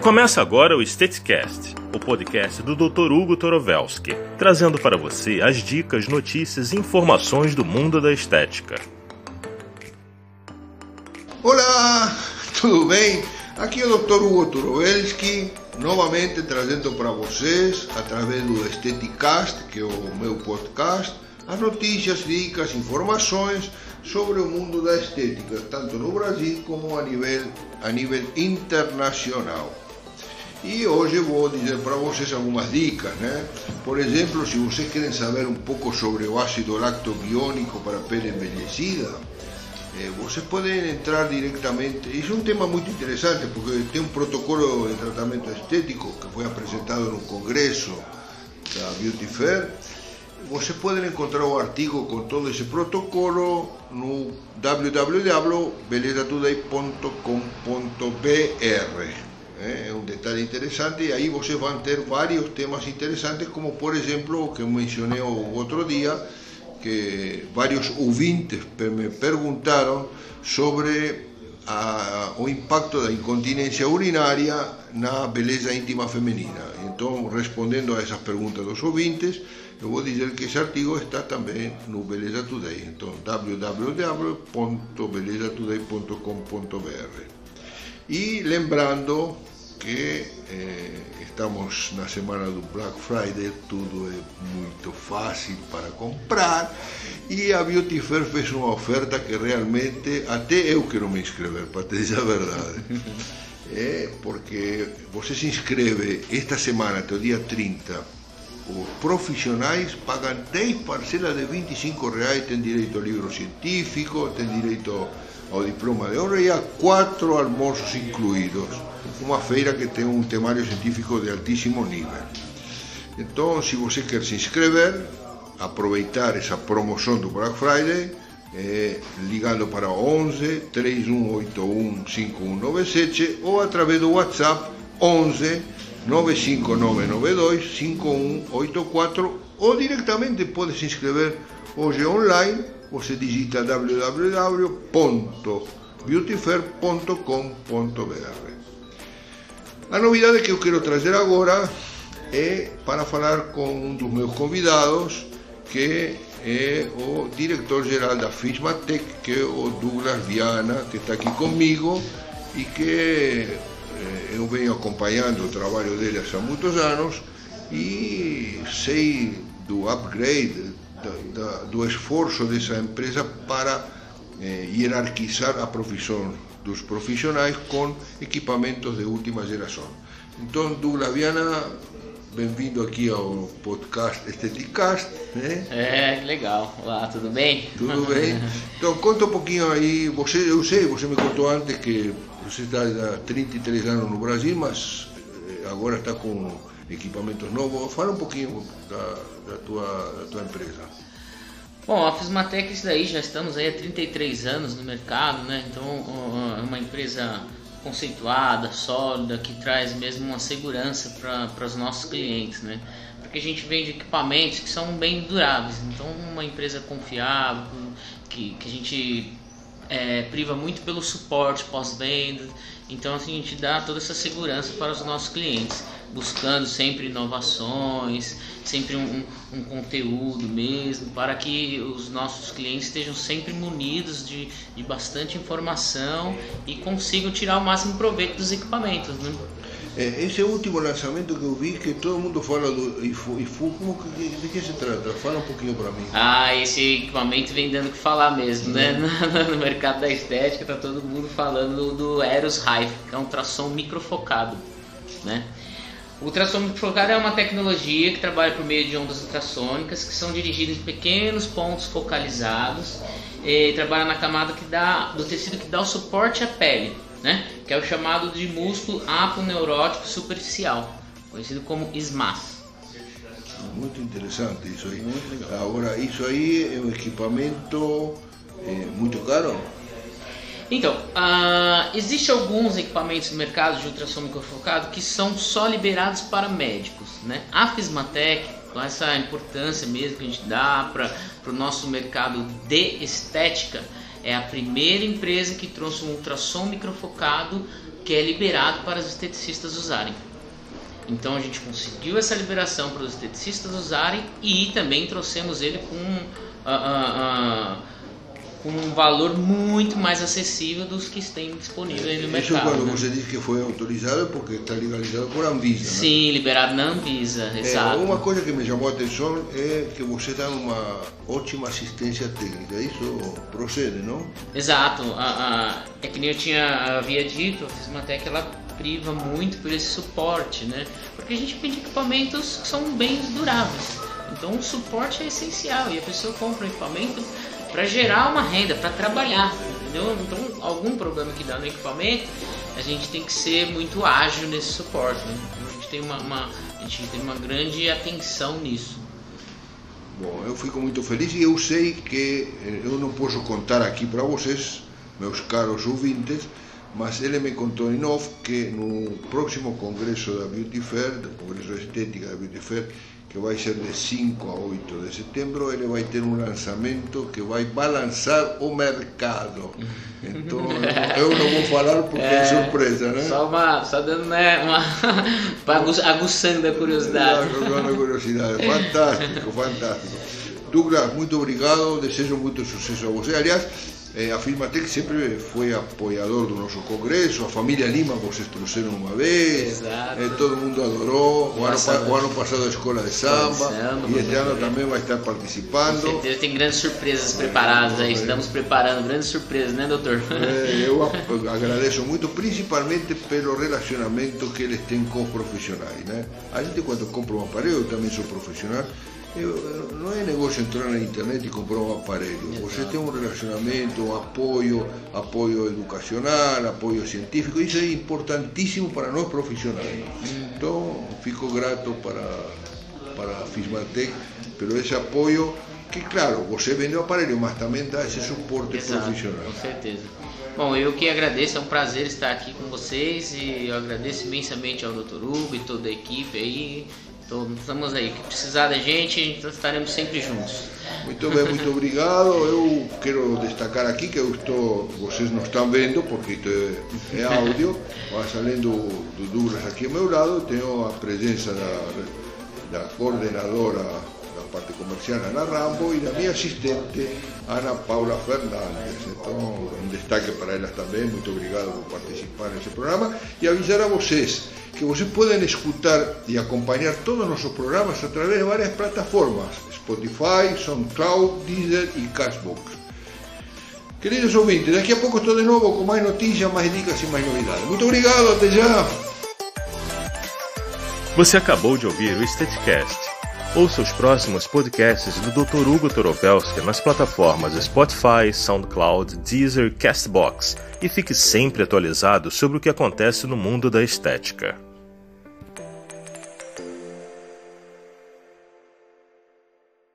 Começa agora o Statescast, o podcast do Dr. Hugo Torovelski, trazendo para você as dicas, notícias e informações do mundo da estética. Olá, tudo bem? Aqui é o Dr. Hugo Torovelski, novamente trazendo para vocês, através do Esteticast, que é o meu podcast, as notícias, dicas, informações sobre o mundo da estética, tanto no Brasil como a nível, a nível internacional. E hoje vou dizer para vocês algumas dicas, né? Por exemplo, se vocês querem saber um pouco sobre o ácido lactobiônico para pele envelhecida, eh, vocês podem entrar diretamente. Isso é um tema muito interessante, porque tem um protocolo de tratamento estético que foi apresentado no congresso da Beauty Fair. Vocês podem encontrar o artigo com todo esse protocolo no www.belezatoday.com.br. É um detalhe interessante e aí vocês vão ter vários temas interessantes, como por exemplo o que eu mencionei outro dia, que vários ouvintes me perguntaram sobre a, o impacto da incontinência urinária na beleza íntima feminina. Então, respondendo a essas perguntas dos ouvintes, eu vou dizer que esse artigo está também no Beleza Today. Então, www.belezatoday.com.br. E lembrando que eh, estamos na semana do Black Friday, tudo é muito fácil para comprar e a Beauty Fair fez uma oferta que realmente até eu quero me inscrever, para te dizer a verdade. É porque você se inscreve esta semana até o dia 30 os profissionais pagam 10 parcelas de 25 reais, tem direito ao livro científico, tem direito ao diploma de honra e a quatro almoços incluídos uma feira que tem um temário científico de altíssimo nível. Então, se você quer se inscrever, aproveitar essa promoção do Black Friday, é, ligando para 11 3181 5197 ou através do WhatsApp 11 95992 5184 ou diretamente pode se inscrever hoje online, você digita www.beautyfair.com.br. A novidade que eu quero trazer agora é para falar com um dos meus convidados, que é o diretor-geral da Fismatec, que é o Douglas Viana, que está aqui comigo e que eh, eu venho acompanhando o trabalho dele há muitos anos e sei do upgrade, da, do esforço dessa empresa para eh, hierarquizar a profissão dos profissionais com equipamentos de última geração. Então, Douglas Viana, bem-vindo aqui ao podcast Esteticast. Né? É, legal. Olá, tudo bem? Tudo bem. Então, conta um pouquinho aí, você, eu sei, você me contou antes que você está há 33 anos no Brasil, mas eh, agora está com equipamentos novos. Fala um pouquinho da, da, tua, da tua empresa. Bom, a Fismatec, isso daí, já estamos aí há 33 anos no mercado, né? Então, é uma empresa conceituada, sólida, que traz mesmo uma segurança para os nossos clientes, né? Porque a gente vende equipamentos que são bem duráveis. Então, uma empresa confiável, que, que a gente é, priva muito pelo suporte pós-venda. Então, assim, a gente dá toda essa segurança para os nossos clientes buscando sempre inovações, sempre um, um, conteúdo mesmo, para que os nossos clientes estejam sempre munidos de, de bastante informação e consigam tirar o máximo proveito dos equipamentos. Né? É, esse último lançamento que eu vi, que todo mundo fala do IFU, como que, de que se trata? Fala um pouquinho para mim. Ah, esse equipamento vem dando o que falar mesmo, né? No, no mercado da estética tá todo mundo falando do Eros Hive, que é um tração microfocado, né? O ultrassom focado é uma tecnologia que trabalha por meio de ondas ultrassônicas que são dirigidas em pequenos pontos focalizados e trabalha na camada que dá, do tecido que dá o suporte à pele, né? que é o chamado de músculo aponeurótico superficial, conhecido como SMAS. Muito interessante isso aí. Agora, isso aí é um equipamento é, muito caro? Então, uh, existe alguns equipamentos no mercado de ultrassom microfocado que são só liberados para médicos, né? A Fismatec, com essa importância mesmo que a gente dá para o nosso mercado de estética, é a primeira empresa que trouxe um ultrassom microfocado que é liberado para os esteticistas usarem. Então a gente conseguiu essa liberação para os esteticistas usarem e também trouxemos ele com, uh, uh, com um valor muito mais acessível dos que têm disponível no mercado. Isso quando né? você diz que foi autorizado porque está legalizado por Anvisa. Sim, né? liberado na Anvisa, exato. uma coisa que me chamou a atenção é que você dá uma ótima assistência técnica. Isso procede, não? Exato. é que nem eu tinha havia dito, a Fismatec ela priva muito por esse suporte, né? Porque a gente vende equipamentos que são bens duráveis. Então o suporte é essencial e a pessoa compra um equipamento para gerar uma renda, para trabalhar, entendeu? Então, algum problema que dá no equipamento, a gente tem que ser muito ágil nesse suporte. Né? Então, a gente tem uma, uma, a gente tem uma grande atenção nisso. Bom, eu fico muito feliz e eu sei que eh, eu não posso contar aqui para vocês, meus caros ouvintes, mas ele me contou em off que no próximo congresso da Beauty Fair, do congresso de estética da Beauty Fair, que vai ser de 5 a 8 de setembro, ele vai ter um lançamento que vai balançar o mercado. Então eu não vou falar porque é, é surpresa, né? Só, uma, só dando né, uma. aguçando a curiosidade. Aguçando a curiosidade. Fantástico, fantástico. Douglas, muito obrigado, desejo muito sucesso a você. Aliás, eh, a Firmatec sempre foi apoiador do nosso congresso, a família Lima vocês trouxeram uma vez, eh, todo mundo adorou. O ano, o ano, passado a escola de samba, samba e este ano também vai estar participando. Com certeza tem grandes surpresas preparadas aí, estamos preparando grandes surpresas, né, doutor? É, eu agradeço muito, principalmente pelo relacionamento que eles têm com os profissionais. Né? A gente, quando compra um aparelho, eu também sou profissional. Eu, não é negócio entrar na internet e comprar um aparelho. Você tem um relacionamento, um apoio, apoio educacional, apoio científico. Isso é importantíssimo para nós profissionais. Então, fico grato para, para a Fismatec pelo esse apoio que, claro, você vende o aparelho, mas também dá esse suporte Exato, profissional. Com certeza. Bom, eu que agradeço, é um prazer estar aqui com vocês e eu agradeço imensamente ao Dr. Hugo e toda a equipe aí então, estamos aí. Que precisar da gente, então estaremos sempre juntos. Muito bem, muito obrigado. Eu quero destacar aqui que eu estou, vocês não estão vendo porque isto é, é áudio, mas além do, do Douglas aqui ao meu lado, tenho a presença da, da coordenadora da parte comercial, Ana Rambo, e da minha assistente, Ana Paula Fernandes. Então, um destaque para elas também. Muito obrigado por participar nesse programa e avisar a vocês que vocês podem escutar e acompanhar todos os nossos programas através de várias plataformas, Spotify, SoundCloud, Deezer e Cashbox. Queridos ouvintes, daqui a pouco estou de novo com mais notícias, mais dicas e mais novidades. Muito obrigado, até já! Você acabou de ouvir o Statecast. Ouça os próximos podcasts do Dr. Hugo Torovelski nas plataformas Spotify, SoundCloud, Deezer, Castbox e fique sempre atualizado sobre o que acontece no mundo da estética.